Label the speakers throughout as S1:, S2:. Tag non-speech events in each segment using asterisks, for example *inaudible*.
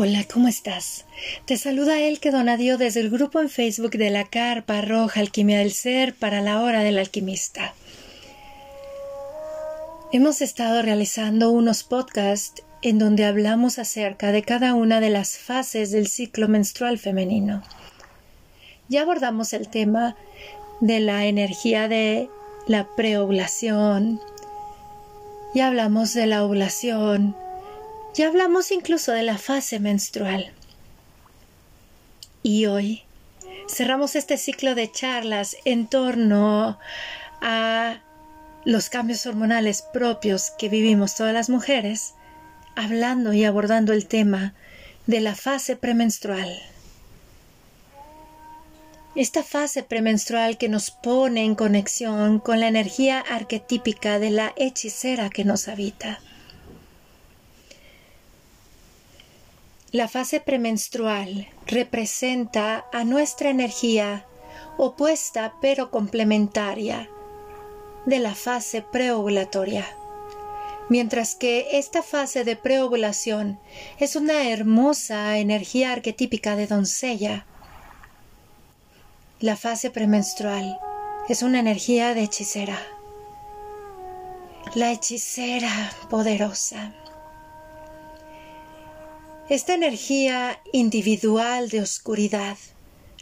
S1: Hola, ¿cómo estás? Te saluda Elke Donadio desde el grupo en Facebook de la Carpa Roja Alquimia del Ser para la Hora del Alquimista. Hemos estado realizando unos podcasts en donde hablamos acerca de cada una de las fases del ciclo menstrual femenino. Ya abordamos el tema de la energía de la preovulación, ya hablamos de la ovulación, ya hablamos incluso de la fase menstrual. Y hoy cerramos este ciclo de charlas en torno a los cambios hormonales propios que vivimos todas las mujeres, hablando y abordando el tema de la fase premenstrual. Esta fase premenstrual que nos pone en conexión con la energía arquetípica de la hechicera que nos habita. La fase premenstrual representa a nuestra energía opuesta pero complementaria de la fase preovulatoria. Mientras que esta fase de preovulación es una hermosa energía arquetípica de doncella, la fase premenstrual es una energía de hechicera. La hechicera poderosa. Esta energía individual de oscuridad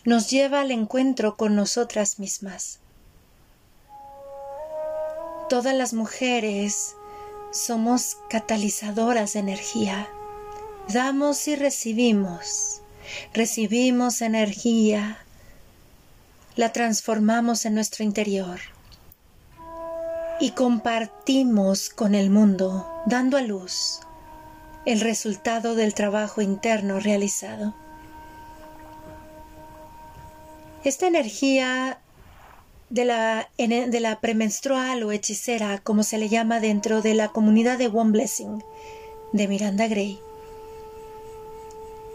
S1: nos lleva al encuentro con nosotras mismas. Todas las mujeres somos catalizadoras de energía. Damos y recibimos. Recibimos energía. La transformamos en nuestro interior. Y compartimos con el mundo, dando a luz el resultado del trabajo interno realizado. Esta energía de la, de la, premenstrual o hechicera, como se le llama dentro de la comunidad de One Blessing de Miranda Gray,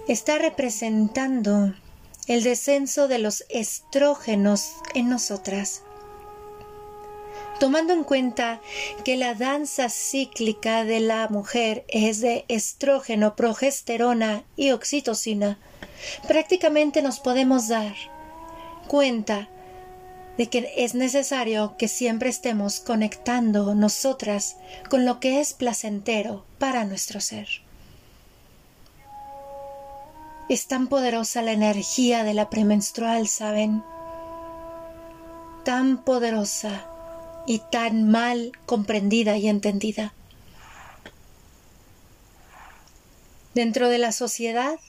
S1: está representando el descenso de los estrógenos en nosotras tomando en cuenta que la danza cíclica de la mujer es de estrógeno, progesterona y oxitocina, prácticamente nos podemos dar cuenta de que es necesario que siempre estemos conectando nosotras con lo que es placentero para nuestro ser. Es tan poderosa la energía de la premenstrual, ¿saben? Tan poderosa y tan mal comprendida y entendida. Dentro de la sociedad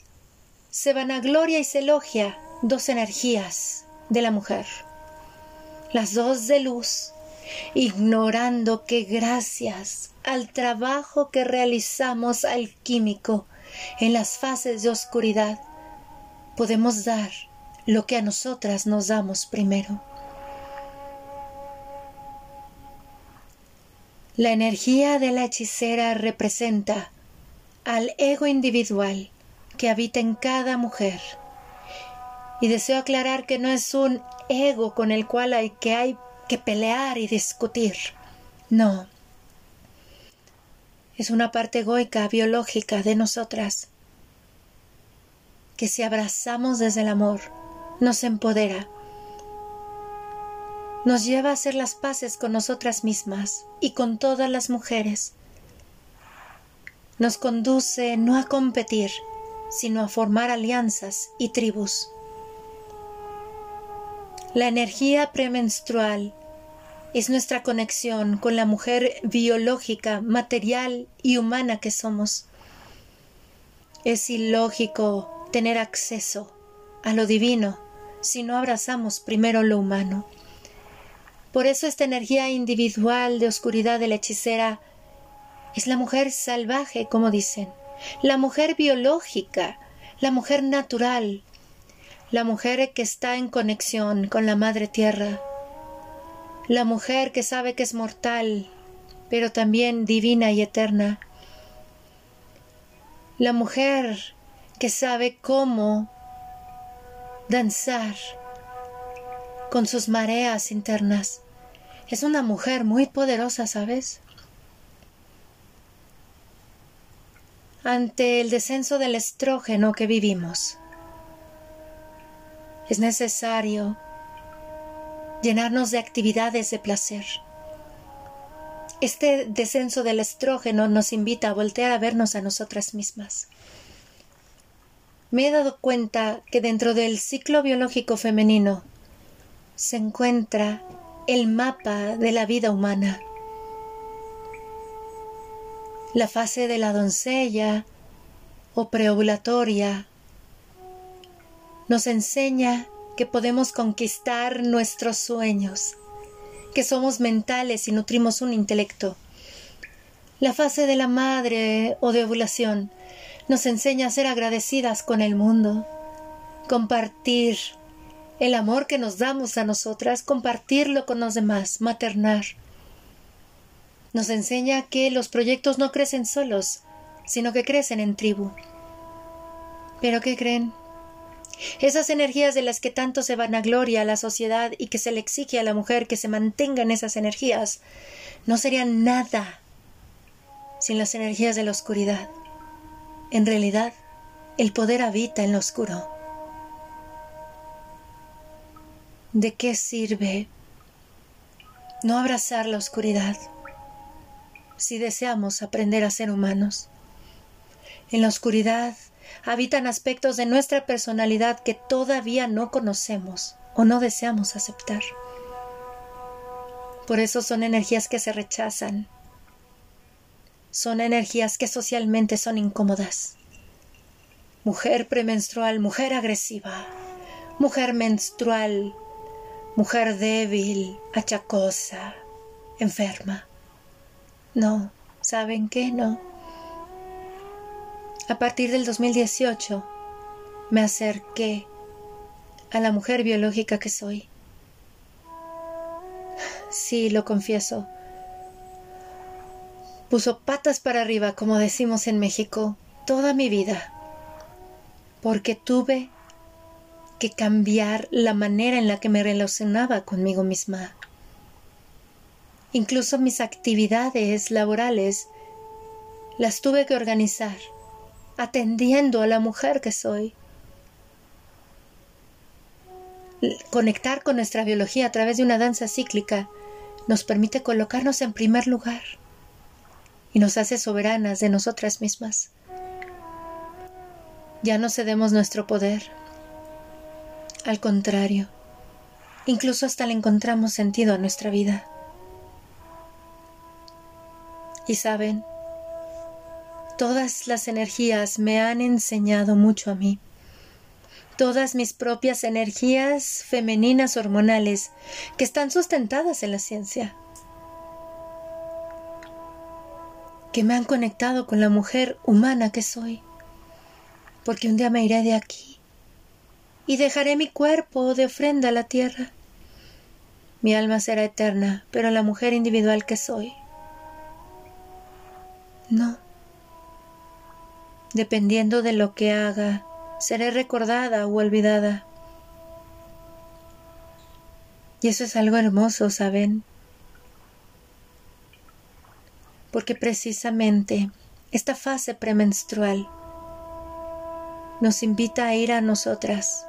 S1: se vanagloria y se elogia dos energías de la mujer, las dos de luz, ignorando que gracias al trabajo que realizamos alquímico en las fases de oscuridad, podemos dar lo que a nosotras nos damos primero. La energía de la hechicera representa al ego individual que habita en cada mujer. Y deseo aclarar que no es un ego con el cual hay que, hay que pelear y discutir. No. Es una parte egoica, biológica de nosotras, que si abrazamos desde el amor, nos empodera nos lleva a hacer las paces con nosotras mismas y con todas las mujeres. Nos conduce no a competir, sino a formar alianzas y tribus. La energía premenstrual es nuestra conexión con la mujer biológica, material y humana que somos. Es ilógico tener acceso a lo divino si no abrazamos primero lo humano. Por eso esta energía individual de oscuridad de la hechicera es la mujer salvaje, como dicen, la mujer biológica, la mujer natural, la mujer que está en conexión con la Madre Tierra, la mujer que sabe que es mortal, pero también divina y eterna, la mujer que sabe cómo danzar con sus mareas internas. Es una mujer muy poderosa, ¿sabes? ante el descenso del estrógeno que vivimos. Es necesario llenarnos de actividades de placer. Este descenso del estrógeno nos invita a voltear a vernos a nosotras mismas. Me he dado cuenta que dentro del ciclo biológico femenino se encuentra el mapa de la vida humana. La fase de la doncella o preovulatoria nos enseña que podemos conquistar nuestros sueños, que somos mentales y nutrimos un intelecto. La fase de la madre o de ovulación nos enseña a ser agradecidas con el mundo, compartir el amor que nos damos a nosotras, compartirlo con los demás, maternar. Nos enseña que los proyectos no crecen solos, sino que crecen en tribu. Pero ¿qué creen? Esas energías de las que tanto se van a gloria a la sociedad y que se le exige a la mujer que se mantengan esas energías, no serían nada sin las energías de la oscuridad. En realidad, el poder habita en lo oscuro. ¿De qué sirve no abrazar la oscuridad si deseamos aprender a ser humanos? En la oscuridad habitan aspectos de nuestra personalidad que todavía no conocemos o no deseamos aceptar. Por eso son energías que se rechazan. Son energías que socialmente son incómodas. Mujer premenstrual, mujer agresiva, mujer menstrual, mujer débil, achacosa, enferma. No, ¿saben qué? No. A partir del 2018 me acerqué a la mujer biológica que soy. Sí, lo confieso. Puso patas para arriba, como decimos en México, toda mi vida, porque tuve que cambiar la manera en la que me relacionaba conmigo misma. Incluso mis actividades laborales las tuve que organizar atendiendo a la mujer que soy. Conectar con nuestra biología a través de una danza cíclica nos permite colocarnos en primer lugar y nos hace soberanas de nosotras mismas. Ya no cedemos nuestro poder. Al contrario, incluso hasta le encontramos sentido a nuestra vida. Y saben, Todas las energías me han enseñado mucho a mí. Todas mis propias energías femeninas hormonales que están sustentadas en la ciencia. Que me han conectado con la mujer humana que soy. Porque un día me iré de aquí y dejaré mi cuerpo de ofrenda a la tierra. Mi alma será eterna, pero la mujer individual que soy. No Dependiendo de lo que haga, seré recordada o olvidada. Y eso es algo hermoso, ¿saben? Porque precisamente esta fase premenstrual nos invita a ir a nosotras.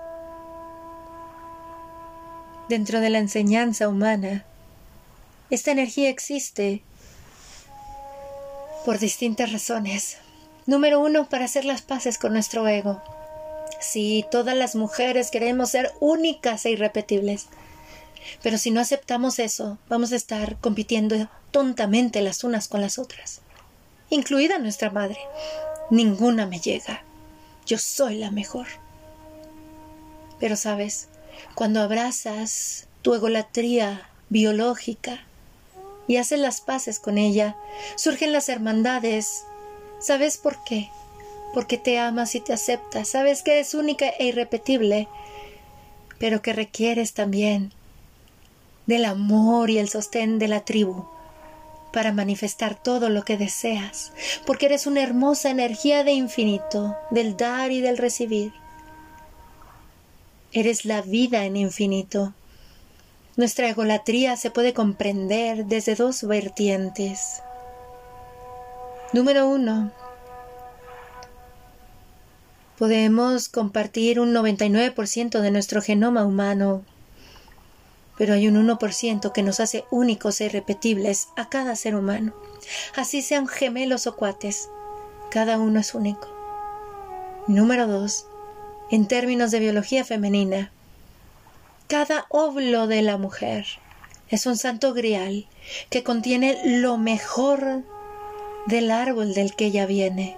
S1: Dentro de la enseñanza humana, esta energía existe por distintas razones. Número uno, para hacer las paces con nuestro ego. Sí, todas las mujeres queremos ser únicas e irrepetibles. Pero si no aceptamos eso, vamos a estar compitiendo tontamente las unas con las otras, incluida nuestra madre. Ninguna me llega. Yo soy la mejor. Pero sabes, cuando abrazas tu egolatría biológica y haces las paces con ella, surgen las hermandades ¿Sabes por qué? Porque te amas y te aceptas. Sabes que eres única e irrepetible, pero que requieres también del amor y el sostén de la tribu para manifestar todo lo que deseas, porque eres una hermosa energía de infinito, del dar y del recibir. Eres la vida en infinito. Nuestra egolatría se puede comprender desde dos vertientes. Número uno, Podemos compartir un 99% de nuestro genoma humano, pero hay un 1% que nos hace únicos e irrepetibles a cada ser humano. Así sean gemelos o cuates, cada uno es único. Número 2. En términos de biología femenina, cada óvulo de la mujer es un santo grial que contiene lo mejor del árbol del que ella viene.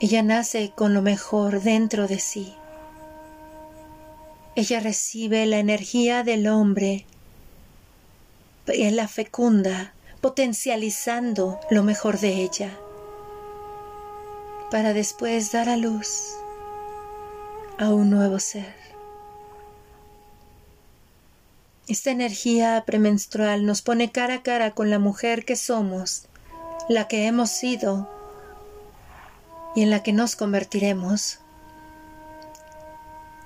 S1: Ella nace con lo mejor dentro de sí. Ella recibe la energía del hombre y la fecunda, potencializando lo mejor de ella, para después dar a luz a un nuevo ser. Esta energía premenstrual nos pone cara a cara con la mujer que somos, la que hemos sido y en la que nos convertiremos.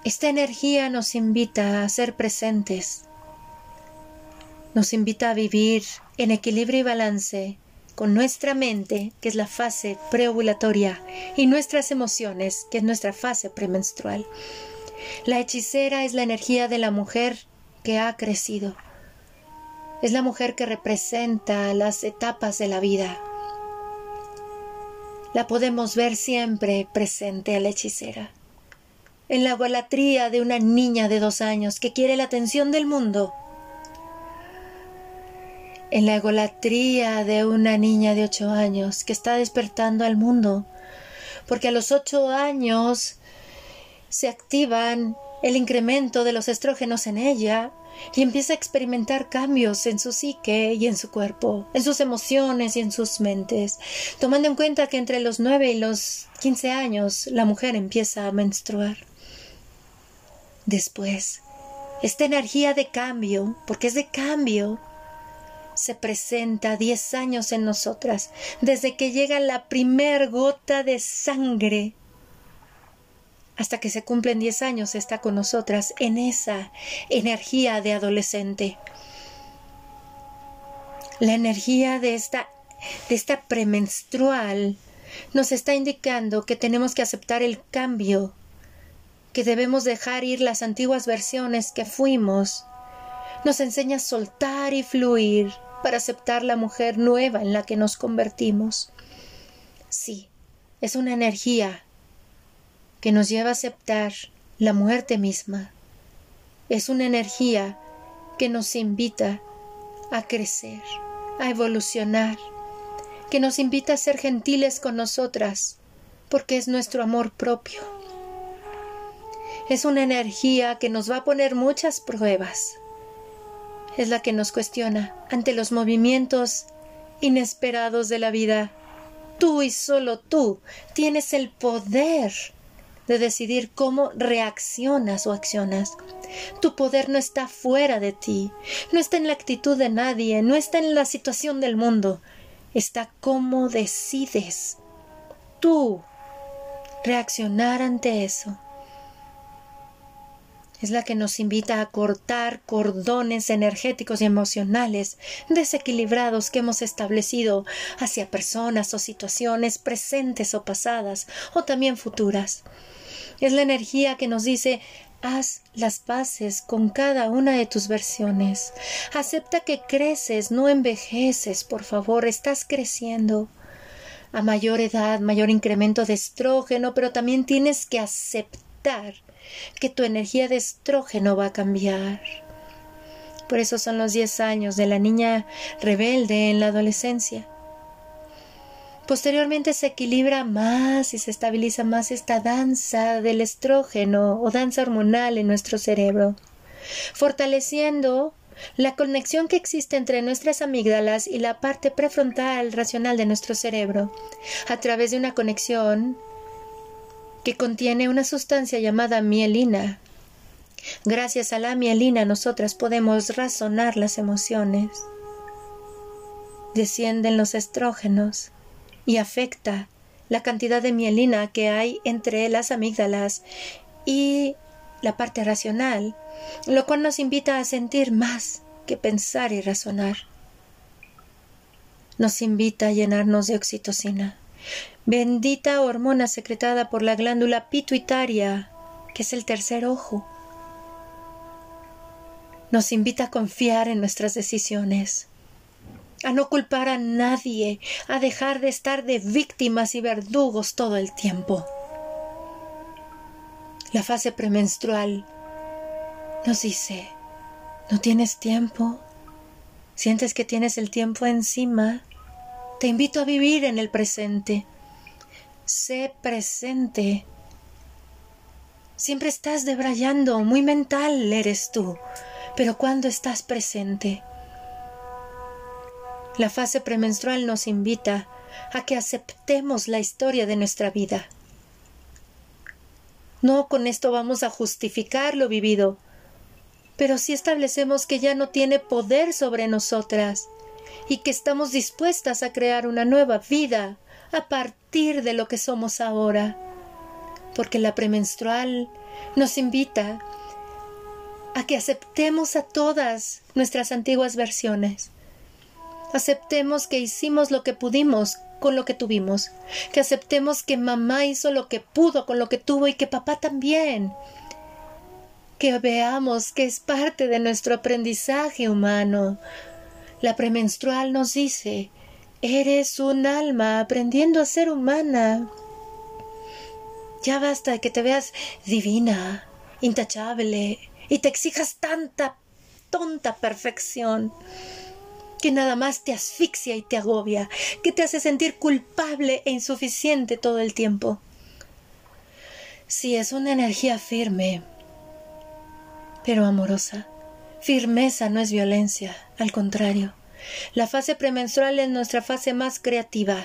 S1: Esta energía nos invita a ser presentes, nos invita a vivir en equilibrio y balance con nuestra mente, que es la fase preovulatoria, y nuestras emociones, que es nuestra fase premenstrual. La hechicera es la energía de la mujer que ha crecido. Es la mujer que representa las etapas de la vida. La podemos ver siempre presente a la hechicera. En la golatría de una niña de dos años que quiere la atención del mundo. En la egolatría de una niña de ocho años que está despertando al mundo. Porque a los ocho años se activan el incremento de los estrógenos en ella y empieza a experimentar cambios en su psique y en su cuerpo, en sus emociones y en sus mentes, tomando en cuenta que entre los nueve y los quince años la mujer empieza a menstruar. Después, esta energía de cambio, porque es de cambio, se presenta diez años en nosotras, desde que llega la primer gota de sangre hasta que se cumplen 10 años está con nosotras en esa energía de adolescente. La energía de esta, de esta premenstrual nos está indicando que tenemos que aceptar el cambio, que debemos dejar ir las antiguas versiones que fuimos. Nos enseña a soltar y fluir para aceptar la mujer nueva en la que nos convertimos. Sí, es una energía que nos lleva a aceptar la muerte misma. Es una energía que nos invita a crecer, a evolucionar, que nos invita a ser gentiles con nosotras, porque es nuestro amor propio. Es una energía que nos va a poner muchas pruebas. Es la que nos cuestiona ante los movimientos inesperados de la vida. Tú y solo tú tienes el poder de decidir cómo reaccionas o accionas. Tu poder no está fuera de ti, no está en la actitud de nadie, no está en la situación del mundo, está cómo decides tú reaccionar ante eso. Es la que nos invita a cortar cordones energéticos y emocionales desequilibrados que hemos establecido hacia personas o situaciones presentes o pasadas o también futuras. Es la energía que nos dice Haz las paces con cada una de tus versiones. Acepta que creces, no envejeces, por favor, estás creciendo. A mayor edad, mayor incremento de estrógeno, pero también tienes que aceptar que tu energía de estrógeno va a cambiar. Por eso son los diez años de la niña rebelde en la adolescencia. Posteriormente se equilibra más y se estabiliza más esta danza del estrógeno o danza hormonal en nuestro cerebro, fortaleciendo la conexión que existe entre nuestras amígdalas y la parte prefrontal racional de nuestro cerebro, a través de una conexión que contiene una sustancia llamada mielina. Gracias a la mielina nosotras podemos razonar las emociones. Descienden los estrógenos y afecta la cantidad de mielina que hay entre las amígdalas y la parte racional, lo cual nos invita a sentir más que pensar y razonar. Nos invita a llenarnos de oxitocina bendita hormona secretada por la glándula pituitaria, que es el tercer ojo. Nos invita a confiar en nuestras decisiones, a no culpar a nadie, a dejar de estar de víctimas y verdugos todo el tiempo. La fase premenstrual nos dice, no tienes tiempo, sientes que tienes el tiempo encima, te invito a vivir en el presente. Sé presente. Siempre estás debrayando, muy mental eres tú, pero cuando estás presente. La fase premenstrual nos invita a que aceptemos la historia de nuestra vida. No con esto vamos a justificar lo vivido, pero si establecemos que ya no tiene poder sobre nosotras y que estamos dispuestas a crear una nueva vida a partir de lo que somos ahora. Porque la premenstrual nos invita a que aceptemos a todas nuestras antiguas versiones. Aceptemos que hicimos lo que pudimos con lo que tuvimos, que aceptemos que mamá hizo lo que pudo con lo que tuvo y que papá también, que veamos que es parte de nuestro aprendizaje humano. La premenstrual nos dice, eres un alma aprendiendo a ser humana. Ya basta de que te veas divina, intachable, y te exijas tanta, tonta perfección que nada más te asfixia y te agobia, que te hace sentir culpable e insuficiente todo el tiempo. Sí, es una energía firme, pero amorosa. Firmeza no es violencia, al contrario. La fase premenstrual es nuestra fase más creativa.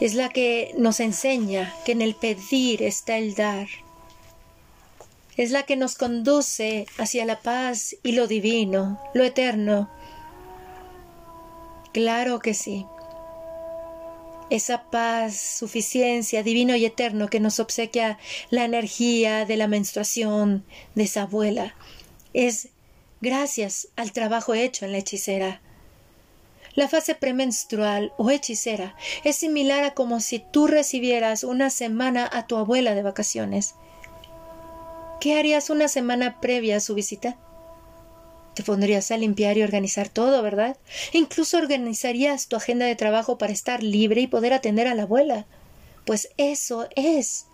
S1: Es la que nos enseña que en el pedir está el dar es la que nos conduce hacia la paz y lo divino, lo eterno. Claro que sí. Esa paz, suficiencia, divino y eterno que nos obsequia la energía de la menstruación de esa abuela, es gracias al trabajo hecho en la hechicera. La fase premenstrual o hechicera es similar a como si tú recibieras una semana a tu abuela de vacaciones. ¿Qué harías una semana previa a su visita? Te pondrías a limpiar y organizar todo, ¿verdad? Incluso organizarías tu agenda de trabajo para estar libre y poder atender a la abuela. Pues eso es.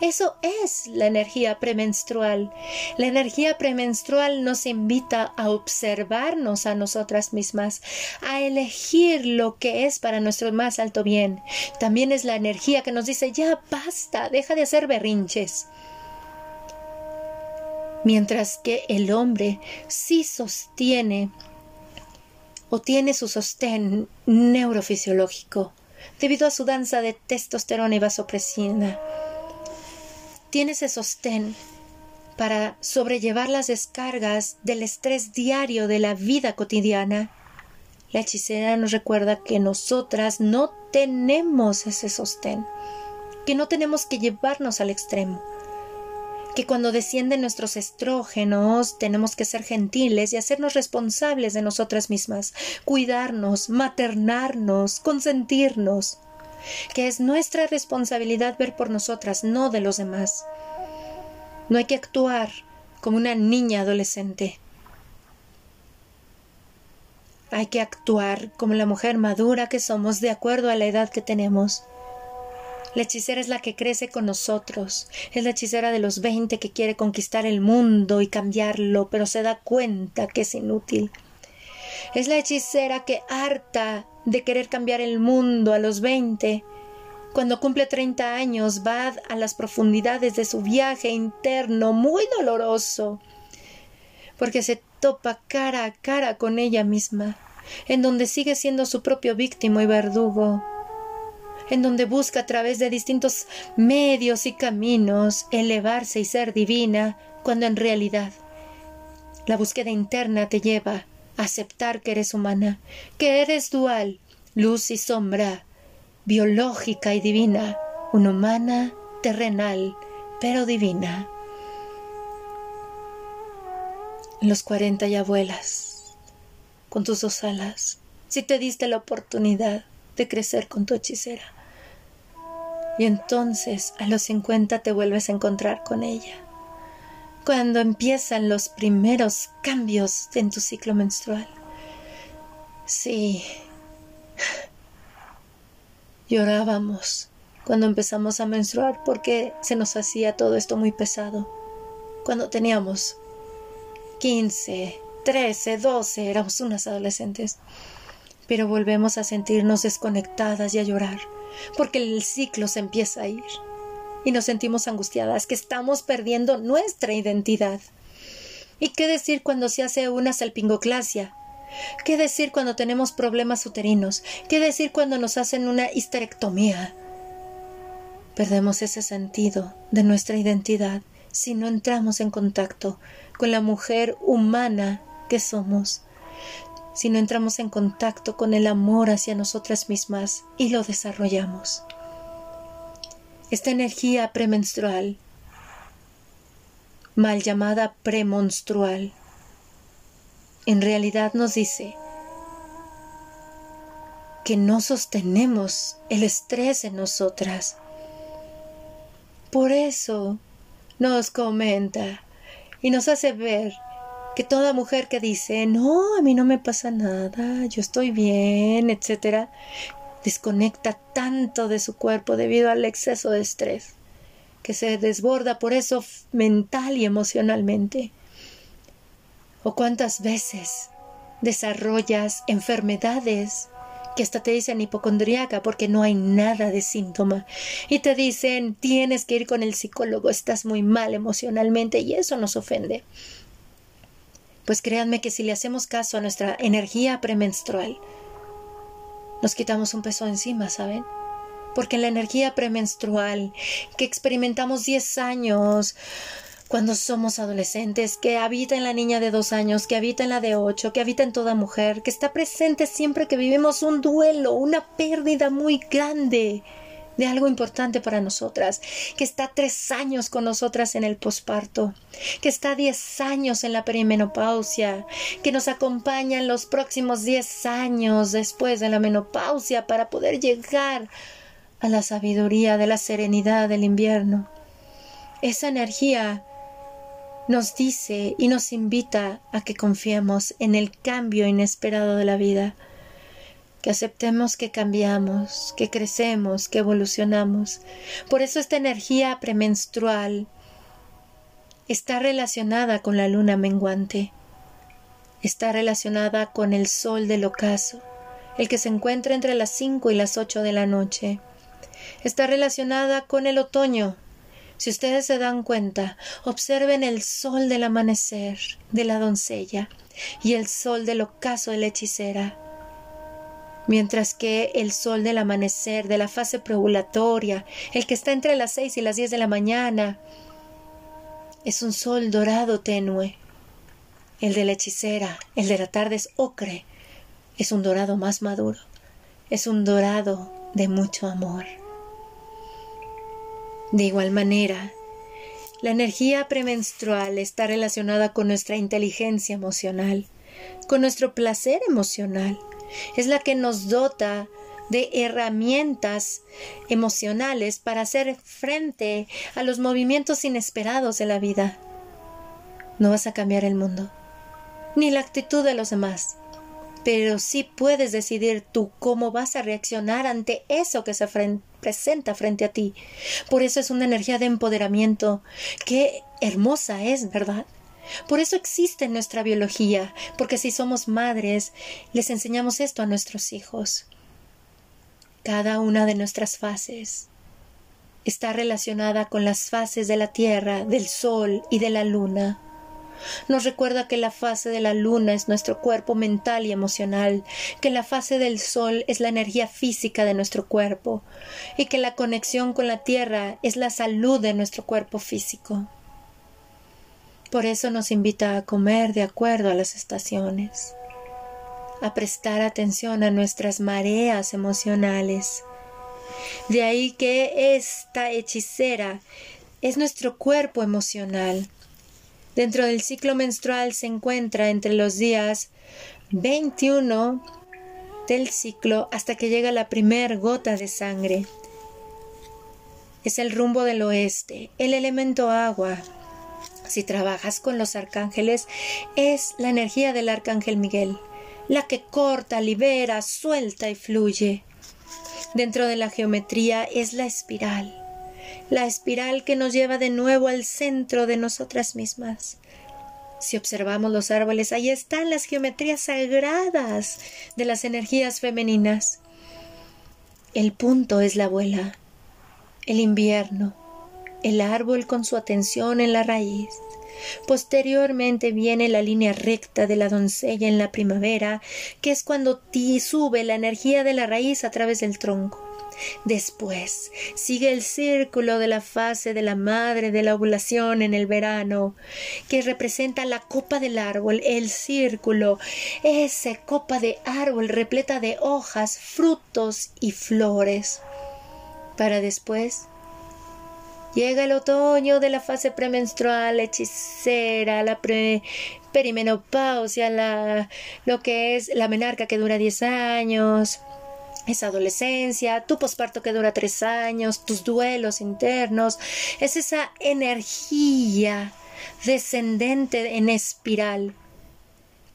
S1: Eso es la energía premenstrual. La energía premenstrual nos invita a observarnos a nosotras mismas, a elegir lo que es para nuestro más alto bien. También es la energía que nos dice ya basta, deja de hacer berrinches mientras que el hombre sí sostiene o tiene su sostén neurofisiológico debido a su danza de testosterona y vasopresina. Tiene ese sostén para sobrellevar las descargas del estrés diario de la vida cotidiana. La hechicera nos recuerda que nosotras no tenemos ese sostén, que no tenemos que llevarnos al extremo que cuando descienden nuestros estrógenos tenemos que ser gentiles y hacernos responsables de nosotras mismas, cuidarnos, maternarnos, consentirnos, que es nuestra responsabilidad ver por nosotras, no de los demás. No hay que actuar como una niña adolescente. Hay que actuar como la mujer madura que somos de acuerdo a la edad que tenemos. La hechicera es la que crece con nosotros. Es la hechicera de los veinte que quiere conquistar el mundo y cambiarlo, pero se da cuenta que es inútil. Es la hechicera que harta de querer cambiar el mundo a los veinte. Cuando cumple treinta años va a las profundidades de su viaje interno muy doloroso, porque se topa cara a cara con ella misma, en donde sigue siendo su propio víctima y verdugo en donde busca a través de distintos medios y caminos elevarse y ser divina, cuando en realidad la búsqueda interna te lleva aceptar que eres humana, que eres dual, luz y sombra, biológica y divina, una humana terrenal, pero divina. Los cuarenta ya vuelas, con tus dos alas, si te diste la oportunidad de crecer con tu hechicera. Y entonces a los 50 te vuelves a encontrar con ella. Cuando empiezan los primeros cambios en tu ciclo menstrual. Sí. *laughs* Llorábamos cuando empezamos a menstruar porque se nos hacía todo esto muy pesado. Cuando teníamos 15, 13, 12, éramos unas adolescentes. Pero volvemos a sentirnos desconectadas y a llorar, porque el ciclo se empieza a ir. Y nos sentimos angustiadas, que estamos perdiendo nuestra identidad. ¿Y qué decir cuando se hace una salpingoclasia? ¿Qué decir cuando tenemos problemas uterinos? ¿Qué decir cuando nos hacen una histerectomía? Perdemos ese sentido de nuestra identidad si no entramos en contacto con la mujer humana que somos, si no entramos en contacto con el amor hacia nosotras mismas y lo desarrollamos. Esta energía premenstrual, mal llamada premonstrual, en realidad nos dice que no sostenemos el estrés en nosotras. Por eso nos comenta y nos hace ver que toda mujer que dice, no, a mí no me pasa nada, yo estoy bien, etcétera, desconecta tanto de su cuerpo debido al exceso de estrés, que se desborda por eso mental y emocionalmente. ¿O cuántas veces desarrollas enfermedades que hasta te dicen hipocondríaca porque no hay nada de síntoma. Y te dicen tienes que ir con el psicólogo, estás muy mal emocionalmente y eso nos ofende. Pues créanme que si le hacemos caso a nuestra energía premenstrual, nos quitamos un peso encima, ¿saben? Porque la energía premenstrual que experimentamos 10 años, cuando somos adolescentes, que habita en la niña de dos años, que habita en la de ocho, que habita en toda mujer, que está presente siempre que vivimos un duelo, una pérdida muy grande de algo importante para nosotras, que está tres años con nosotras en el posparto, que está diez años en la perimenopausia, que nos acompaña en los próximos diez años después de la menopausia para poder llegar a la sabiduría de la serenidad del invierno. Esa energía nos dice y nos invita a que confiemos en el cambio inesperado de la vida, que aceptemos que cambiamos, que crecemos, que evolucionamos. Por eso esta energía premenstrual está relacionada con la luna menguante, está relacionada con el sol del ocaso, el que se encuentra entre las cinco y las ocho de la noche. Está relacionada con el otoño, si ustedes se dan cuenta, observen el sol del amanecer de la doncella y el sol del ocaso de la hechicera. Mientras que el sol del amanecer, de la fase preovulatoria, el que está entre las seis y las diez de la mañana, es un sol dorado tenue. El de la hechicera, el de la tarde es ocre, es un dorado más maduro, es un dorado de mucho amor. De igual manera, la energía premenstrual está relacionada con nuestra inteligencia emocional, con nuestro placer emocional. Es la que nos dota de herramientas emocionales para hacer frente a los movimientos inesperados de la vida. No vas a cambiar el mundo, ni la actitud de los demás, pero sí puedes decidir tú cómo vas a reaccionar ante eso que se presenta frente a ti. Por eso es una energía de empoderamiento. Qué hermosa es, ¿verdad? Por eso existe en nuestra biología, porque si somos madres, les enseñamos esto a nuestros hijos. Cada una de nuestras fases está relacionada con las fases de la Tierra, del Sol y de la Luna. Nos recuerda que la fase de la luna es nuestro cuerpo mental y emocional, que la fase del sol es la energía física de nuestro cuerpo y que la conexión con la tierra es la salud de nuestro cuerpo físico. Por eso nos invita a comer de acuerdo a las estaciones, a prestar atención a nuestras mareas emocionales. De ahí que esta hechicera es nuestro cuerpo emocional dentro del ciclo menstrual se encuentra entre los días 21 del ciclo hasta que llega la primer gota de sangre. Es el rumbo del oeste, el elemento agua. Si trabajas con los arcángeles, es la energía del arcángel Miguel, la que corta, libera, suelta y fluye. Dentro de la geometría es la espiral, la espiral que nos lleva de nuevo al centro de nosotras mismas. Si observamos los árboles, ahí están las geometrías sagradas de las energías femeninas. El punto es la abuela, el invierno, el árbol con su atención en la raíz. Posteriormente viene la línea recta de la doncella en la primavera, que es cuando ti sube la energía de la raíz a través del tronco. Después sigue el círculo de la fase de la madre de la ovulación en el verano, que representa la copa del árbol, el círculo, esa copa de árbol repleta de hojas, frutos y flores. Para después Llega el otoño de la fase premenstrual, hechicera, la perimenopausia, la, lo que es la menarca que dura 10 años, esa adolescencia, tu posparto que dura 3 años, tus duelos internos, es esa energía descendente en espiral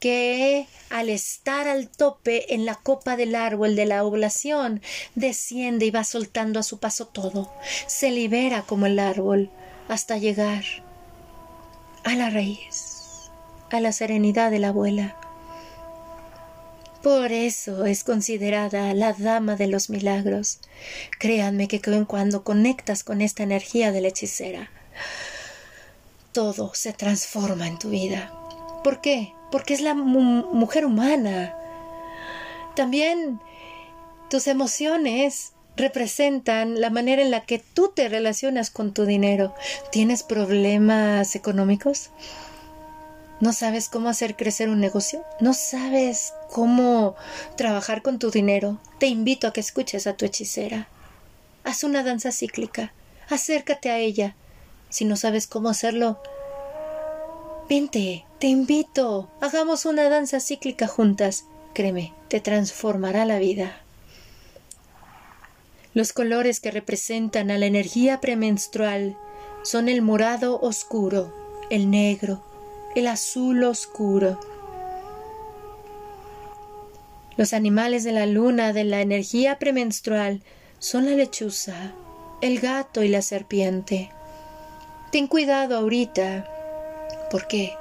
S1: que al estar al tope en la copa del árbol de la ovulación, desciende y va soltando a su paso todo, se libera como el árbol hasta llegar a la raíz, a la serenidad de la abuela. Por eso es considerada la dama de los milagros. Créanme que cuando conectas con esta energía de la hechicera, todo se transforma en tu vida. ¿Por qué? Porque es la mujer humana. También tus emociones representan la manera en la que tú te relacionas con tu dinero. ¿Tienes problemas económicos? ¿No sabes cómo hacer crecer un negocio? ¿No sabes cómo trabajar con tu dinero? Te invito a que escuches a tu hechicera. Haz una danza cíclica. Acércate a ella. Si no sabes cómo hacerlo, Vente, te invito. Hagamos una danza cíclica juntas. Créeme, te transformará la vida. Los colores que representan a la energía premenstrual son el morado oscuro, el negro, el azul oscuro. Los animales de la luna de la energía premenstrual son la lechuza, el gato y la serpiente. Ten cuidado ahorita, ¿Por qué?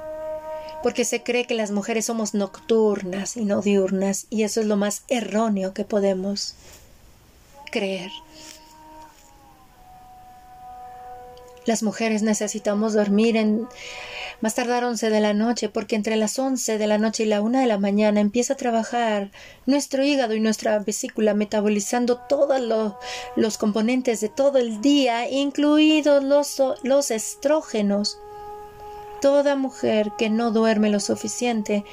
S1: Porque se cree que las mujeres somos nocturnas y no diurnas y eso es lo más erróneo que podemos creer. Las mujeres necesitamos dormir en más tardar once de la noche, porque entre las once de la noche y la una de la mañana empieza a trabajar nuestro hígado y nuestra vesícula metabolizando todos los componentes de todo el día, incluidos los estrógenos. Toda mujer que no duerme lo suficiente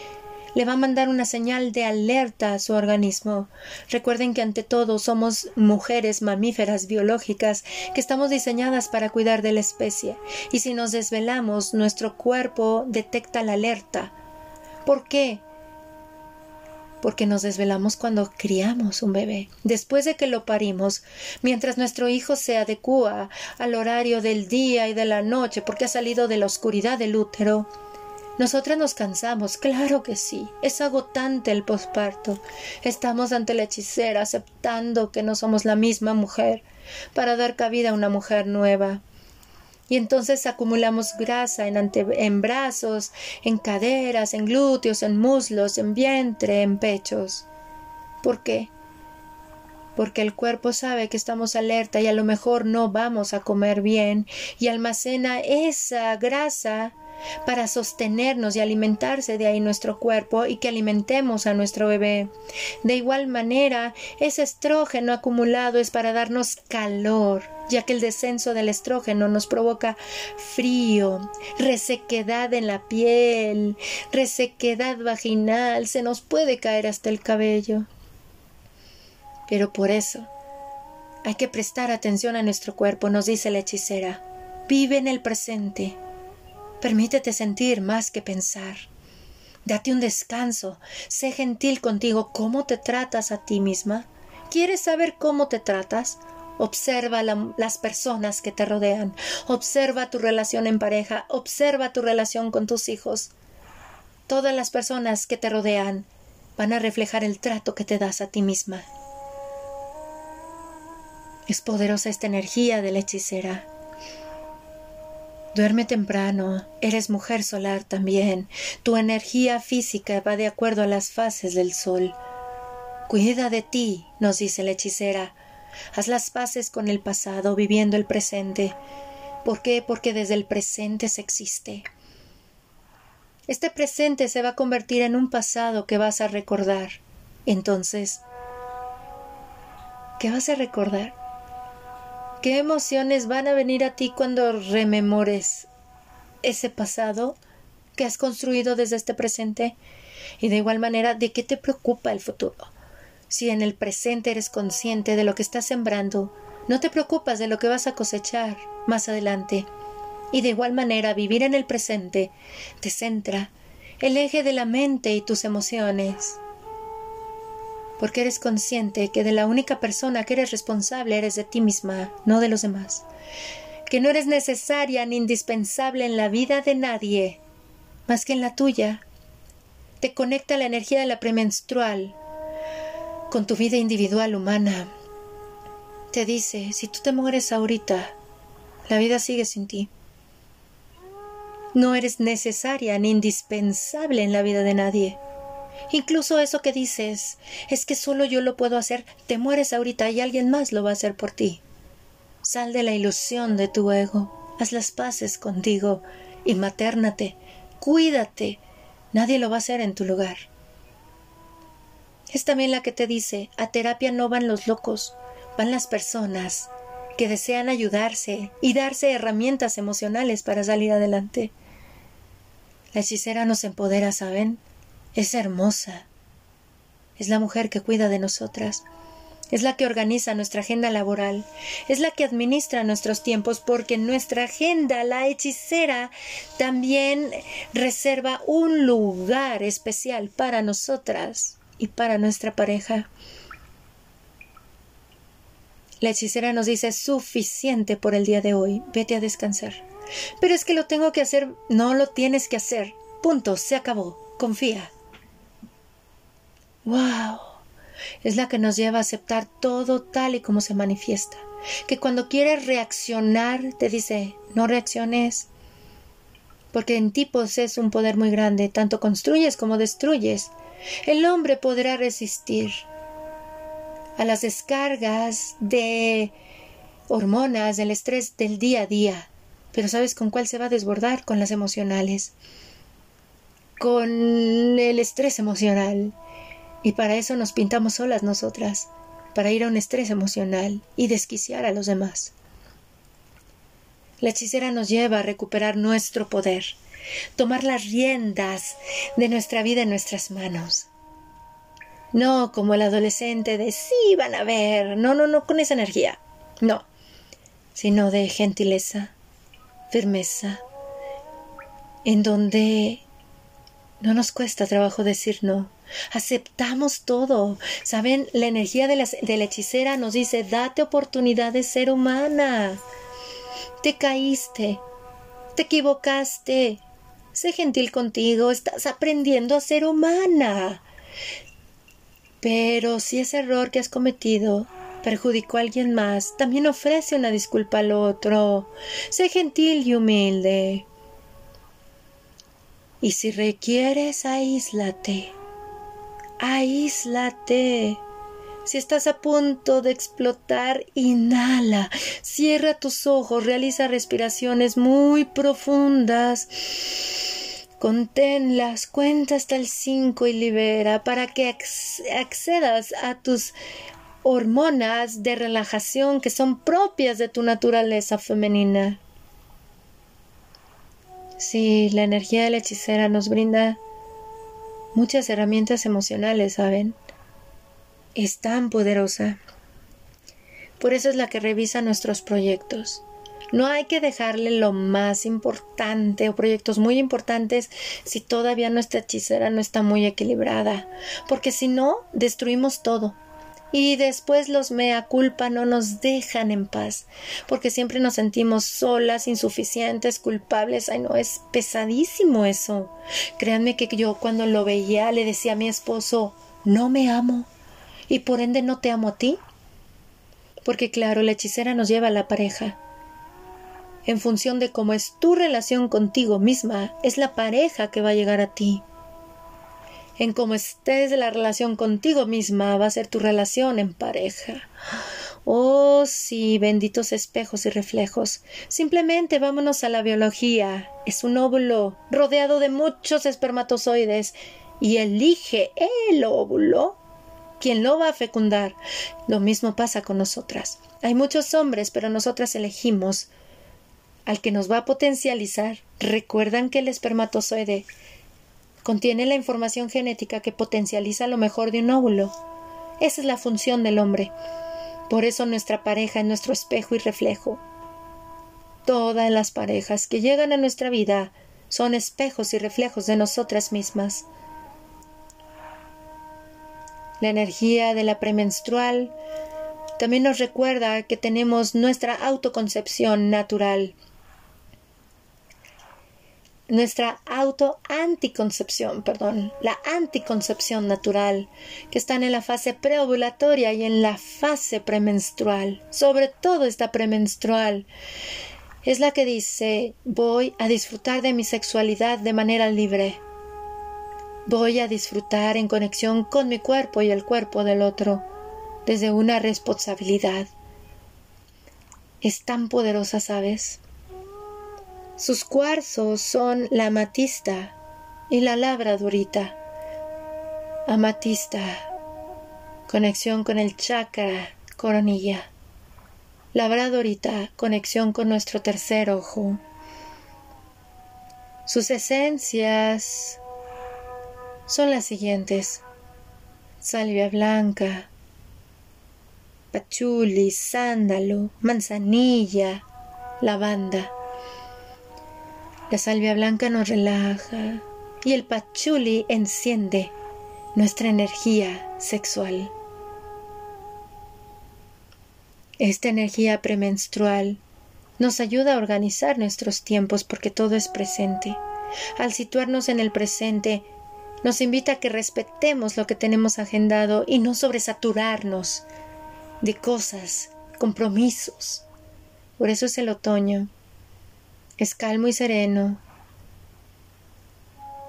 S1: le va a mandar una señal de alerta a su organismo. Recuerden que ante todo somos mujeres mamíferas biológicas que estamos diseñadas para cuidar de la especie, y si nos desvelamos, nuestro cuerpo detecta la alerta. ¿Por qué? Porque nos desvelamos cuando criamos un bebé. Después de que lo parimos, mientras nuestro hijo se adecúa al horario del día y de la noche porque ha salido de la oscuridad del útero, nosotras nos cansamos, claro que sí. Es agotante el posparto. Estamos ante la hechicera aceptando que no somos la misma mujer para dar cabida a una mujer nueva y entonces acumulamos grasa en, en brazos, en caderas, en glúteos, en muslos, en vientre, en pechos. ¿Por qué? Porque el cuerpo sabe que estamos alerta y a lo mejor no vamos a comer bien y almacena esa grasa para sostenernos y alimentarse de ahí nuestro cuerpo y que alimentemos a nuestro bebé. De igual manera, ese estrógeno acumulado es para darnos calor, ya que el descenso del estrógeno nos provoca frío, resequedad en la piel, resequedad vaginal, se nos puede caer hasta el cabello. Pero por eso hay que prestar atención a nuestro cuerpo, nos dice la hechicera. Vive en el presente Permítete sentir más que pensar. Date un descanso. Sé gentil contigo. ¿Cómo te tratas a ti misma? ¿Quieres saber cómo te tratas? Observa las personas que te rodean. Observa tu relación en pareja. Observa tu relación con tus hijos. Todas las personas que te rodean van a reflejar el trato que te das a ti misma. Es poderosa esta energía de la hechicera. Duerme temprano, eres mujer solar también. Tu energía física va de acuerdo a las fases del sol. Cuida de ti, nos dice la hechicera. Haz las paces con el pasado, viviendo el presente. ¿Por qué? Porque desde el presente se existe. Este presente se va a convertir en un pasado que vas a recordar. Entonces, ¿qué vas a recordar? ¿Qué emociones van a venir a ti cuando rememores ese pasado que has construido desde este presente? Y de igual manera, ¿de qué te preocupa el futuro? Si en el presente eres consciente de lo que estás sembrando, no te preocupas de lo que vas a cosechar más adelante. Y de igual manera, vivir en el presente te centra el eje de la mente y tus emociones. Porque eres consciente que de la única persona que eres responsable eres de ti misma, no de los demás. Que no eres necesaria ni indispensable en la vida de nadie, más que en la tuya. Te conecta la energía de la premenstrual, con tu vida individual humana. Te dice, si tú te mueres ahorita, la vida sigue sin ti. No eres necesaria ni indispensable en la vida de nadie. Incluso eso que dices es que solo yo lo puedo hacer, te mueres ahorita y alguien más lo va a hacer por ti. Sal de la ilusión de tu ego, haz las paces contigo y matérnate, cuídate, nadie lo va a hacer en tu lugar. Es también la que te dice, a terapia no van los locos, van las personas que desean ayudarse y darse herramientas emocionales para salir adelante. La hechicera nos empodera, ¿saben? Es hermosa. Es la mujer que cuida de nosotras. Es la que organiza nuestra agenda laboral. Es la que administra nuestros tiempos porque nuestra agenda la hechicera también reserva un lugar especial para nosotras y para nuestra pareja. La hechicera nos dice suficiente por el día de hoy, vete a descansar. Pero es que lo tengo que hacer, no lo tienes que hacer. Punto, se acabó, confía. ¡Wow! Es la que nos lleva a aceptar todo tal y como se manifiesta. Que cuando quieres reaccionar, te dice, no reacciones, porque en ti posees un poder muy grande, tanto construyes como destruyes. El hombre podrá resistir a las descargas de hormonas, del estrés del día a día. Pero ¿sabes con cuál se va a desbordar? Con las emocionales. Con el estrés emocional. Y para eso nos pintamos solas nosotras, para ir a un estrés emocional y desquiciar a los demás. La hechicera nos lleva a recuperar nuestro poder, tomar las riendas de nuestra vida en nuestras manos. No como el adolescente de sí van a ver, no, no, no con esa energía, no, sino de gentileza, firmeza, en donde no nos cuesta trabajo decir no. Aceptamos todo. ¿Saben? La energía de la, de la hechicera nos dice, date oportunidad de ser humana. Te caíste, te equivocaste, Sé gentil contigo, estás aprendiendo a ser humana. Pero si ese error que has cometido perjudicó a alguien más, también ofrece una disculpa al otro. Sé gentil y humilde. Y si requieres, aíslate. Aíslate. Si estás a punto de explotar, inhala, cierra tus ojos, realiza respiraciones muy profundas. Conténlas, cuenta hasta el 5 y libera para que accedas a tus hormonas de relajación que son propias de tu naturaleza femenina. Sí, la energía de la hechicera nos brinda muchas herramientas emocionales, ¿saben? Es tan poderosa. Por eso es la que revisa nuestros proyectos. No hay que dejarle lo más importante o proyectos muy importantes si todavía nuestra hechicera no está muy equilibrada, porque si no, destruimos todo. Y después los mea culpa no nos dejan en paz, porque siempre nos sentimos solas, insuficientes, culpables. Ay, no, es pesadísimo eso. Créanme que yo cuando lo veía le decía a mi esposo, no me amo, y por ende no te amo a ti. Porque claro, la hechicera nos lleva a la pareja. En función de cómo es tu relación contigo misma, es la pareja que va a llegar a ti en cómo estés la relación contigo misma, va a ser tu relación en pareja. Oh, sí, benditos espejos y reflejos. Simplemente vámonos a la biología. Es un óvulo rodeado de muchos espermatozoides y elige el óvulo quien lo va a fecundar. Lo mismo pasa con nosotras. Hay muchos hombres, pero nosotras elegimos al que nos va a potencializar. Recuerdan que el espermatozoide Contiene la información genética que potencializa lo mejor de un óvulo. Esa es la función del hombre. Por eso nuestra pareja es nuestro espejo y reflejo. Todas las parejas que llegan a nuestra vida son espejos y reflejos de nosotras mismas. La energía de la premenstrual también nos recuerda que tenemos nuestra autoconcepción natural nuestra auto anticoncepción, perdón, la anticoncepción natural, que están en la fase preovulatoria y en la fase premenstrual, sobre todo esta premenstrual, es la que dice voy a disfrutar de mi sexualidad de manera libre. Voy a disfrutar en conexión con mi cuerpo y el cuerpo del otro, desde una responsabilidad. Es tan poderosa, ¿sabes? Sus cuarzos son la amatista y la labradorita. Amatista, conexión con el chakra, coronilla. Labradorita, conexión con nuestro tercer ojo. Sus esencias son las siguientes: salvia blanca, pachuli, sándalo, manzanilla, lavanda. La salvia blanca nos relaja y el pachuli enciende nuestra energía sexual. Esta energía premenstrual nos ayuda a organizar nuestros tiempos porque todo es presente. Al situarnos en el presente, nos invita a que respetemos lo que tenemos agendado y no sobresaturarnos de cosas, compromisos. Por eso es el otoño, es calmo y sereno.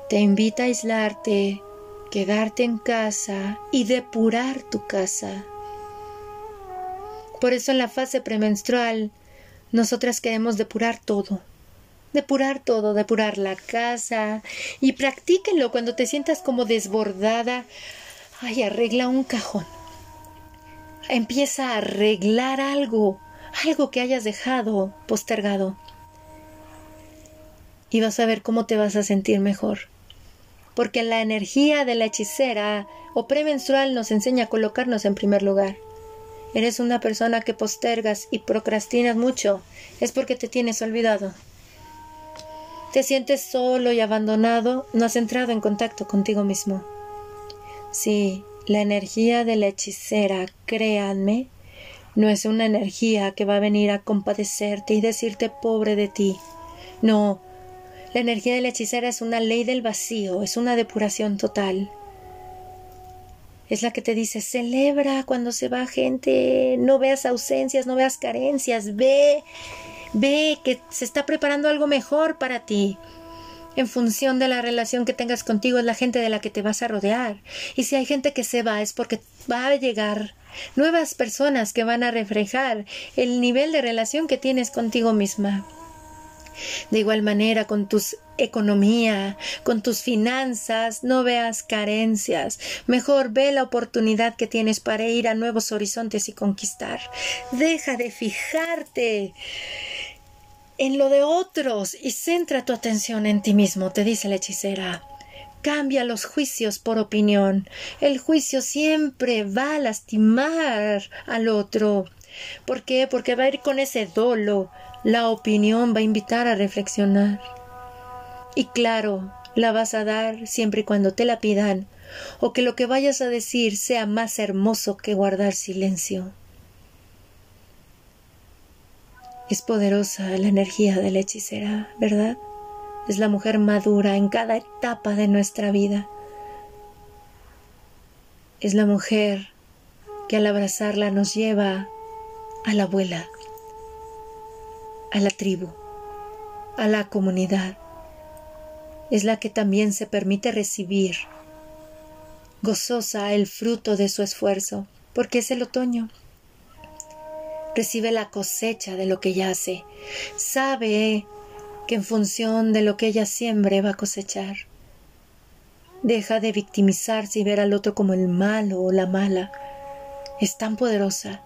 S1: Te invita a aislarte, quedarte en casa y depurar tu casa. Por eso en la fase premenstrual nosotras queremos depurar todo. Depurar todo, depurar la casa y practíquenlo cuando te sientas como desbordada. Ay, arregla un cajón. Empieza a arreglar algo, algo que hayas dejado postergado y vas a ver cómo te vas a sentir mejor. Porque la energía de la hechicera o premenstrual nos enseña a colocarnos en primer lugar. Eres una persona que postergas y procrastinas mucho, es porque te tienes olvidado. Te sientes solo y abandonado, no has entrado en contacto contigo mismo. Sí, la energía de la hechicera, créanme, no es una energía que va a venir a compadecerte y decirte pobre de ti. No, la energía de la hechicera es una ley del vacío, es una depuración total. Es la que te dice, celebra cuando se va gente, no veas ausencias, no veas carencias, ve, ve que se está preparando algo mejor para ti. En función de la relación que tengas contigo es la gente de la que te vas a rodear. Y si hay gente que se va es porque va a llegar nuevas personas que van a reflejar el nivel de relación que tienes contigo misma. De igual manera, con tus economía, con tus finanzas, no veas carencias. Mejor ve la oportunidad que tienes para ir a nuevos horizontes y conquistar. Deja de fijarte en lo de otros y centra tu atención en ti mismo, te dice la hechicera. Cambia los juicios por opinión. El juicio siempre va a lastimar al otro. ¿Por qué? Porque va a ir con ese dolo, La opinión va a invitar a reflexionar. Y claro, la vas a dar siempre y cuando te la pidan, o que lo que vayas a decir sea más hermoso que guardar silencio. Es poderosa la energía de la hechicera, ¿verdad? Es la mujer madura en cada etapa de nuestra vida. Es la mujer que al abrazarla nos lleva a la abuela, a la tribu, a la comunidad. Es la que también se permite recibir gozosa el fruto de su esfuerzo, porque es el otoño. Recibe la cosecha de lo que ella hace. Sabe que en función de lo que ella siembre va a cosechar. Deja de victimizarse y ver al otro como el malo o la mala. Es tan poderosa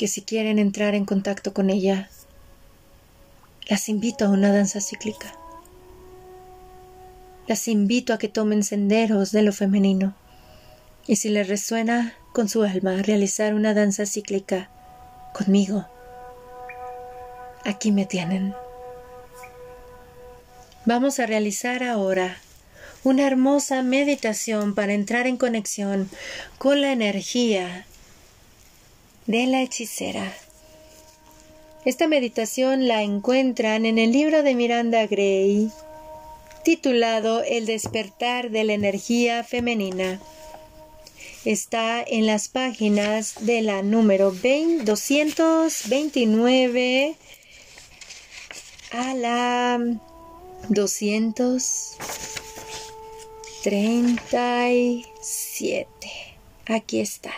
S1: que si quieren entrar en contacto con ella, las invito a una danza cíclica. Las invito a que tomen senderos de lo femenino y si les resuena con su alma realizar una danza cíclica conmigo, aquí me tienen. Vamos a realizar ahora una hermosa meditación para entrar en conexión con la energía de la hechicera. Esta meditación la encuentran en el libro de Miranda Gray titulado El despertar de la energía femenina. Está en las páginas de la número 229 a la 237. Aquí está.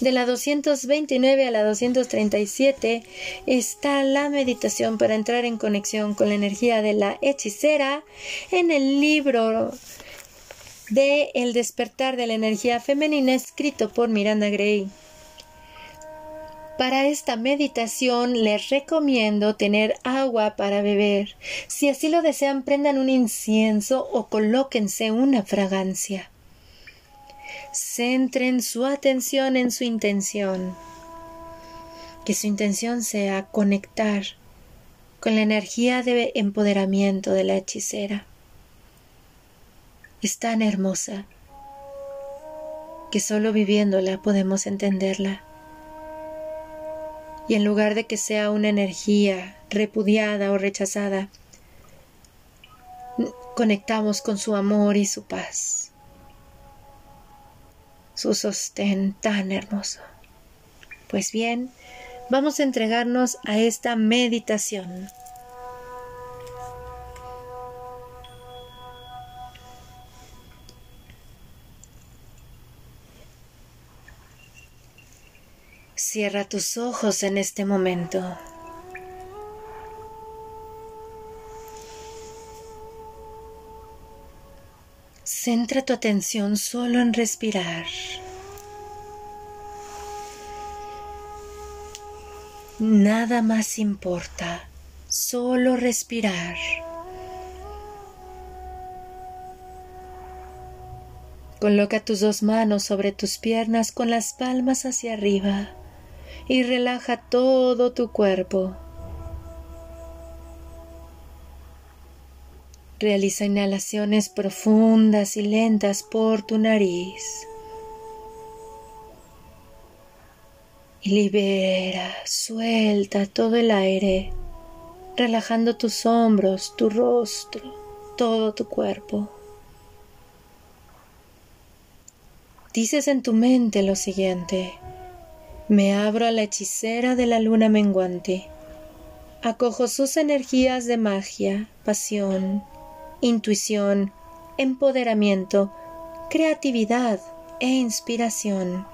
S1: De la 229 a la 237 está la meditación para entrar en conexión con la energía de la hechicera en el libro de El despertar de la energía femenina escrito por Miranda Gray. Para esta meditación les recomiendo tener agua para beber. Si así lo desean, prendan un incienso o colóquense una fragancia. Centren su atención en su intención. Que su intención sea conectar con la energía de empoderamiento de la hechicera. Es tan hermosa que solo viviéndola podemos entenderla. Y en lugar de que sea una energía repudiada o rechazada, conectamos con su amor y su paz su sostén tan hermoso. Pues bien, vamos a entregarnos a esta meditación. Cierra tus ojos en este momento. Centra tu atención solo en respirar. Nada más importa, solo respirar. Coloca tus dos manos sobre tus piernas con las palmas hacia arriba y relaja todo tu cuerpo. Realiza inhalaciones profundas y lentas por tu nariz. Y libera, suelta todo el aire, relajando tus hombros, tu rostro, todo tu cuerpo. Dices en tu mente lo siguiente. Me abro a la hechicera de la luna menguante. Acojo sus energías de magia, pasión, intuición, empoderamiento, creatividad e inspiración.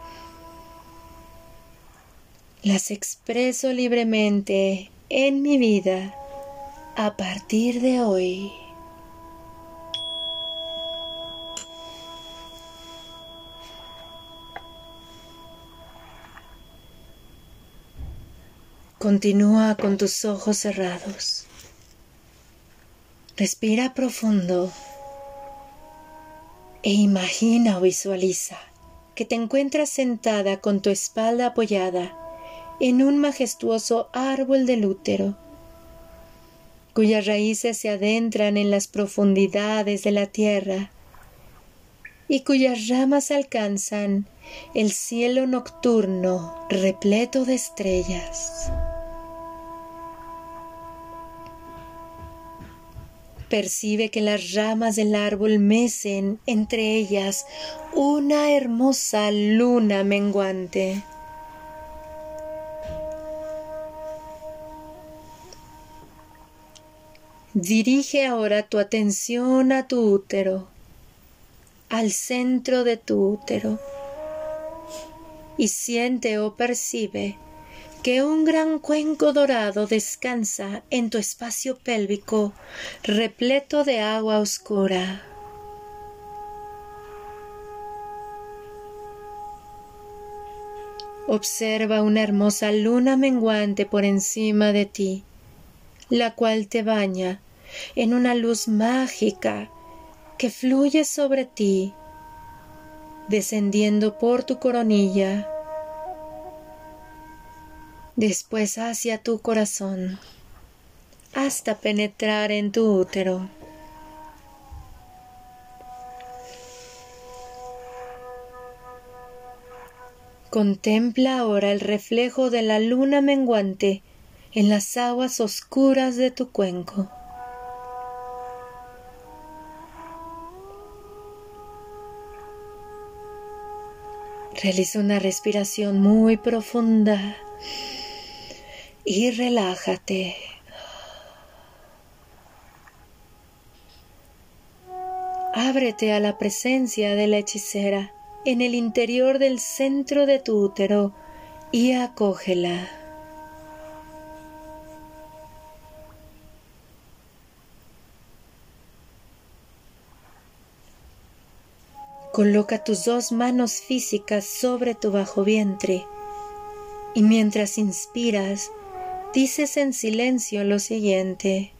S1: Las expreso libremente en mi vida a partir de hoy. Continúa con tus ojos cerrados. Respira profundo e imagina o visualiza que te encuentras sentada con tu espalda apoyada en un majestuoso árbol del útero, cuyas raíces se adentran en las profundidades de la tierra y cuyas ramas alcanzan el cielo nocturno repleto de estrellas. Percibe que las ramas del árbol mecen entre ellas una hermosa luna menguante. Dirige ahora tu atención a tu útero, al centro de tu útero, y siente o percibe que un gran cuenco dorado descansa en tu espacio pélvico repleto de agua oscura. Observa una hermosa luna menguante por encima de ti, la cual te baña en una luz mágica que fluye sobre ti, descendiendo por tu coronilla después hacia tu corazón, hasta penetrar en tu útero. Contempla ahora el reflejo de la luna menguante en las aguas oscuras de tu cuenco. Realiza una respiración muy profunda y relájate. Ábrete a la presencia de la hechicera en el interior del centro de tu útero y acógela. Coloca tus dos manos físicas sobre tu bajo vientre y mientras inspiras, dices en silencio lo siguiente.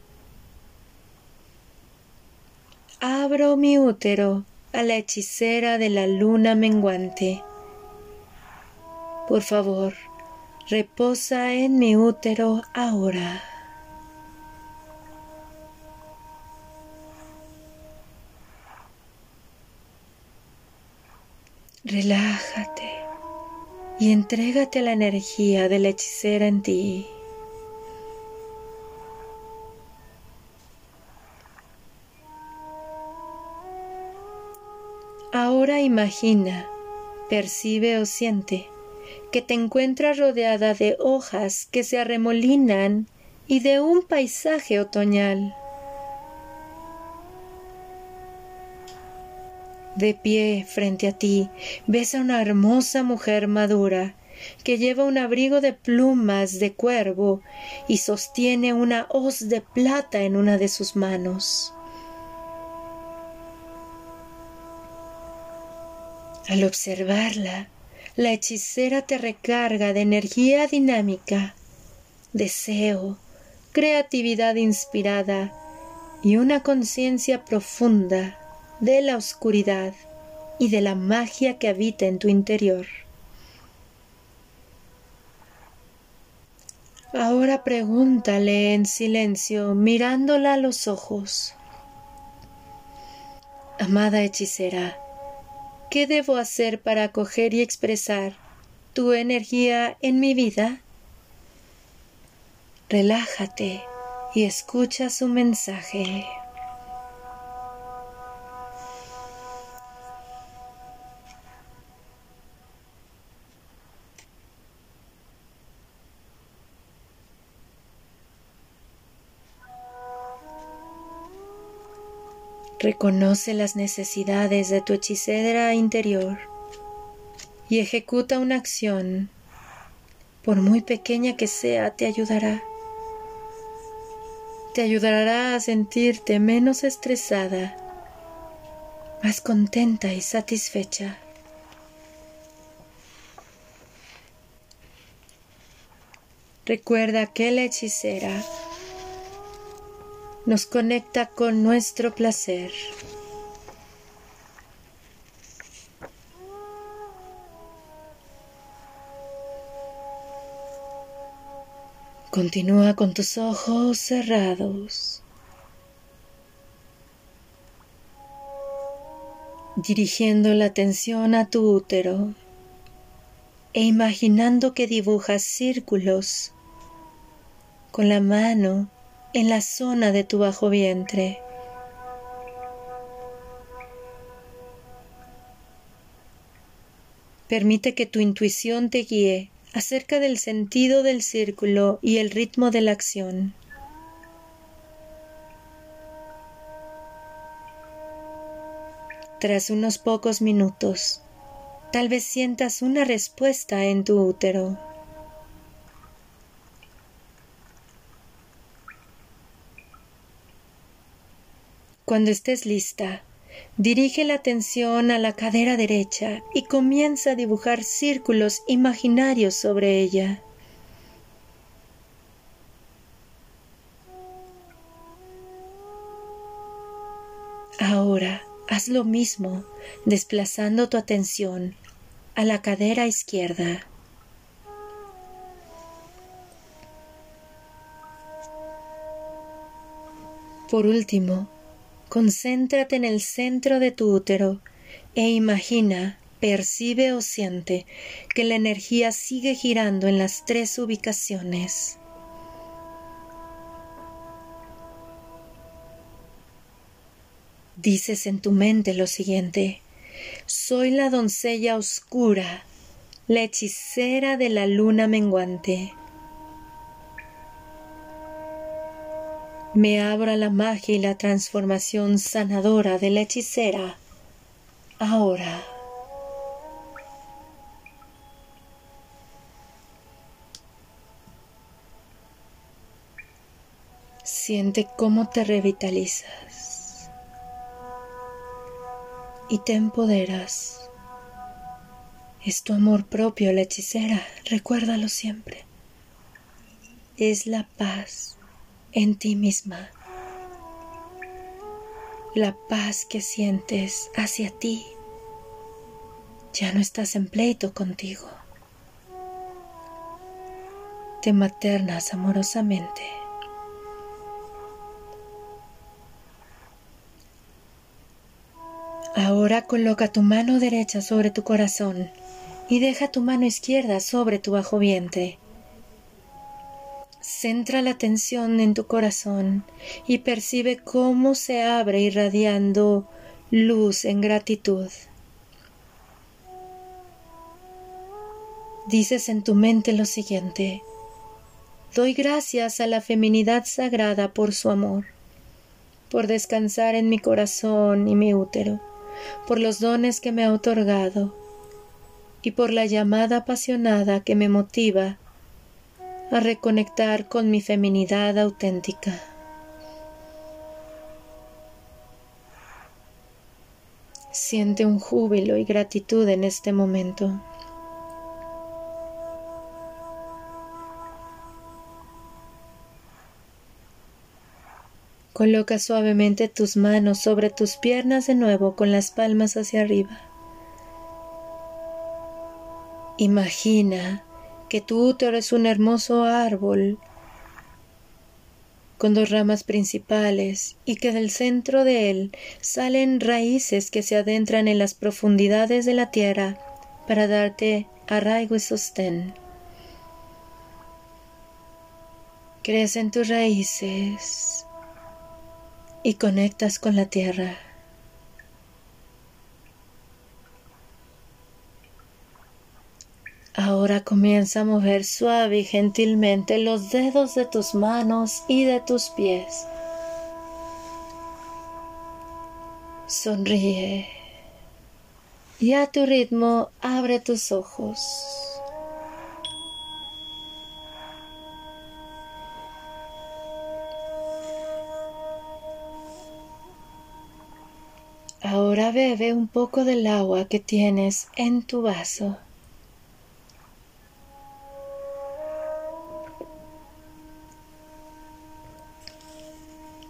S1: Abro mi útero a la hechicera de la luna menguante. Por favor, reposa en mi útero ahora. Relájate y entrégate a la energía de la hechicera en ti. Ahora imagina, percibe o siente que te encuentras rodeada de hojas que se arremolinan y de un paisaje otoñal. De pie frente a ti ves a una hermosa mujer madura que lleva un abrigo de plumas de cuervo y sostiene una hoz de plata en una de sus manos. Al observarla, la hechicera te recarga de energía dinámica, deseo, creatividad inspirada y una conciencia profunda de la oscuridad y de la magia que habita en tu interior. Ahora pregúntale en silencio, mirándola a los ojos. Amada hechicera, ¿Qué debo hacer para acoger y expresar tu energía en mi vida? Relájate y escucha su mensaje. Reconoce las necesidades de tu hechicera interior y ejecuta una acción, por muy pequeña que sea, te ayudará. Te ayudará a sentirte menos estresada, más contenta y satisfecha. Recuerda que la hechicera nos conecta con nuestro placer. Continúa con tus ojos cerrados. Dirigiendo la atención a tu útero e imaginando que dibujas círculos con la mano en la zona de tu bajo vientre. Permite que tu intuición te guíe acerca del sentido del círculo y el ritmo de la acción. Tras unos pocos minutos, tal vez sientas una respuesta en tu útero. Cuando estés lista, dirige la atención a la cadera derecha y comienza a dibujar círculos imaginarios sobre ella. Ahora haz lo mismo, desplazando tu atención a la cadera izquierda. Por último, Concéntrate en el centro de tu útero e imagina, percibe o siente que la energía sigue girando en las tres ubicaciones. Dices en tu mente lo siguiente, soy la doncella oscura, la hechicera de la luna menguante. Me abra la magia y la transformación sanadora de la hechicera ahora. Siente cómo te revitalizas y te empoderas. Es tu amor propio la hechicera, recuérdalo siempre. Es la paz en ti misma. La paz que sientes hacia ti. Ya no estás en pleito contigo. Te maternas amorosamente. Ahora coloca tu mano derecha sobre tu corazón y deja tu mano izquierda sobre tu bajo vientre. Centra la atención en tu corazón y percibe cómo se abre irradiando luz en gratitud. Dices en tu mente lo siguiente, doy gracias a la feminidad sagrada por su amor, por descansar en mi corazón y mi útero, por los dones que me ha otorgado y por la llamada apasionada que me motiva a reconectar con mi feminidad auténtica. Siente un júbilo y gratitud en este momento. Coloca suavemente tus manos sobre tus piernas de nuevo con las palmas hacia arriba. Imagina que tu útero es un hermoso árbol con dos ramas principales y que del centro de él salen raíces que se adentran en las profundidades de la tierra para darte arraigo y sostén. Crecen tus raíces y conectas con la tierra. Ahora comienza a mover suave y gentilmente los dedos de tus manos y de tus pies. Sonríe y a tu ritmo abre tus ojos. Ahora bebe un poco del agua que tienes en tu vaso.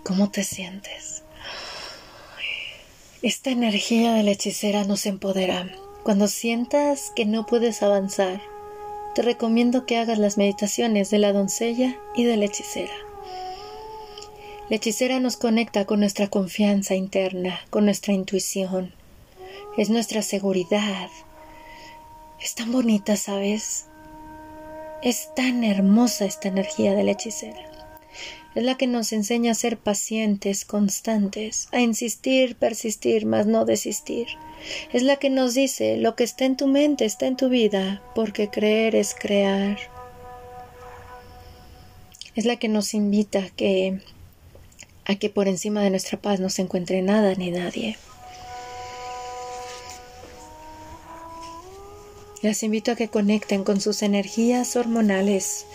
S1: ¿Cómo te sientes? Esta energía de la hechicera nos empodera. Cuando sientas que no puedes avanzar, te recomiendo que hagas las meditaciones de la doncella y de la hechicera. La hechicera nos conecta con nuestra confianza interna, con nuestra intuición. Es nuestra seguridad. Es tan bonita, ¿sabes? Es tan hermosa esta energía de la hechicera. Es la que nos enseña a ser pacientes, constantes, a insistir, persistir, mas no desistir. Es la que nos dice lo que está en tu mente está en tu vida, porque creer es crear. Es la que nos invita a que a que por encima de nuestra paz no se encuentre nada ni nadie. Les invito a que conecten con sus energías hormonales.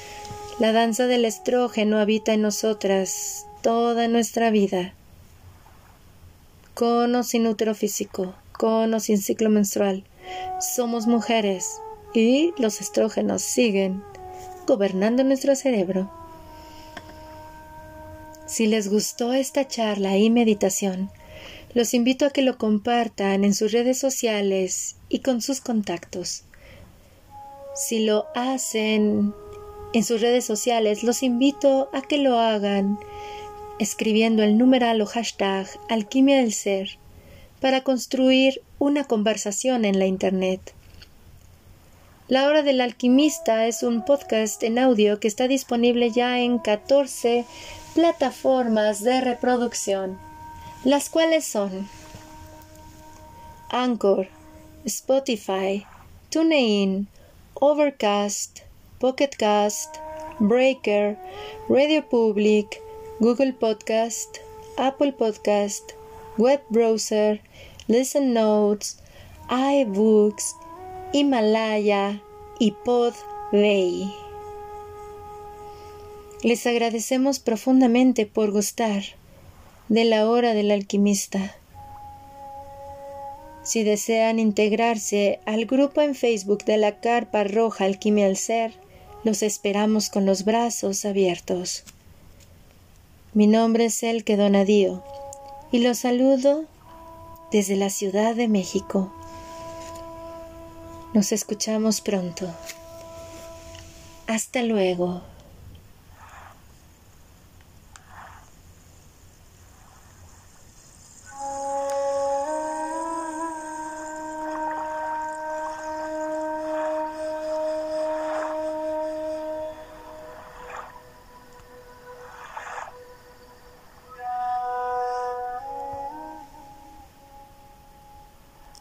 S1: La danza del estrógeno habita en nosotras toda nuestra vida. Con o sin útero físico, con o sin ciclo menstrual, somos mujeres y los estrógenos siguen gobernando nuestro cerebro. Si les gustó esta charla y meditación, los invito a que lo compartan en sus redes sociales y con sus contactos. Si lo hacen en sus redes sociales, los invito a que lo hagan escribiendo el numeral o hashtag Alquimia del Ser para construir una conversación en la Internet. La Hora del Alquimista es un podcast en audio que está disponible ya en 14 plataformas de reproducción, las cuales son Anchor, Spotify, TuneIn, Overcast, Pocketcast, Breaker, Radio Public, Google Podcast, Apple Podcast, Web Browser, Listen Notes, iBooks, Himalaya y Podbay. Les agradecemos profundamente por gustar de la hora del alquimista. Si desean integrarse al grupo en Facebook de la Carpa Roja Alquimia al Ser, los esperamos con los brazos abiertos. Mi nombre es Elke Donadío y los saludo desde la Ciudad de México. Nos escuchamos pronto. Hasta luego.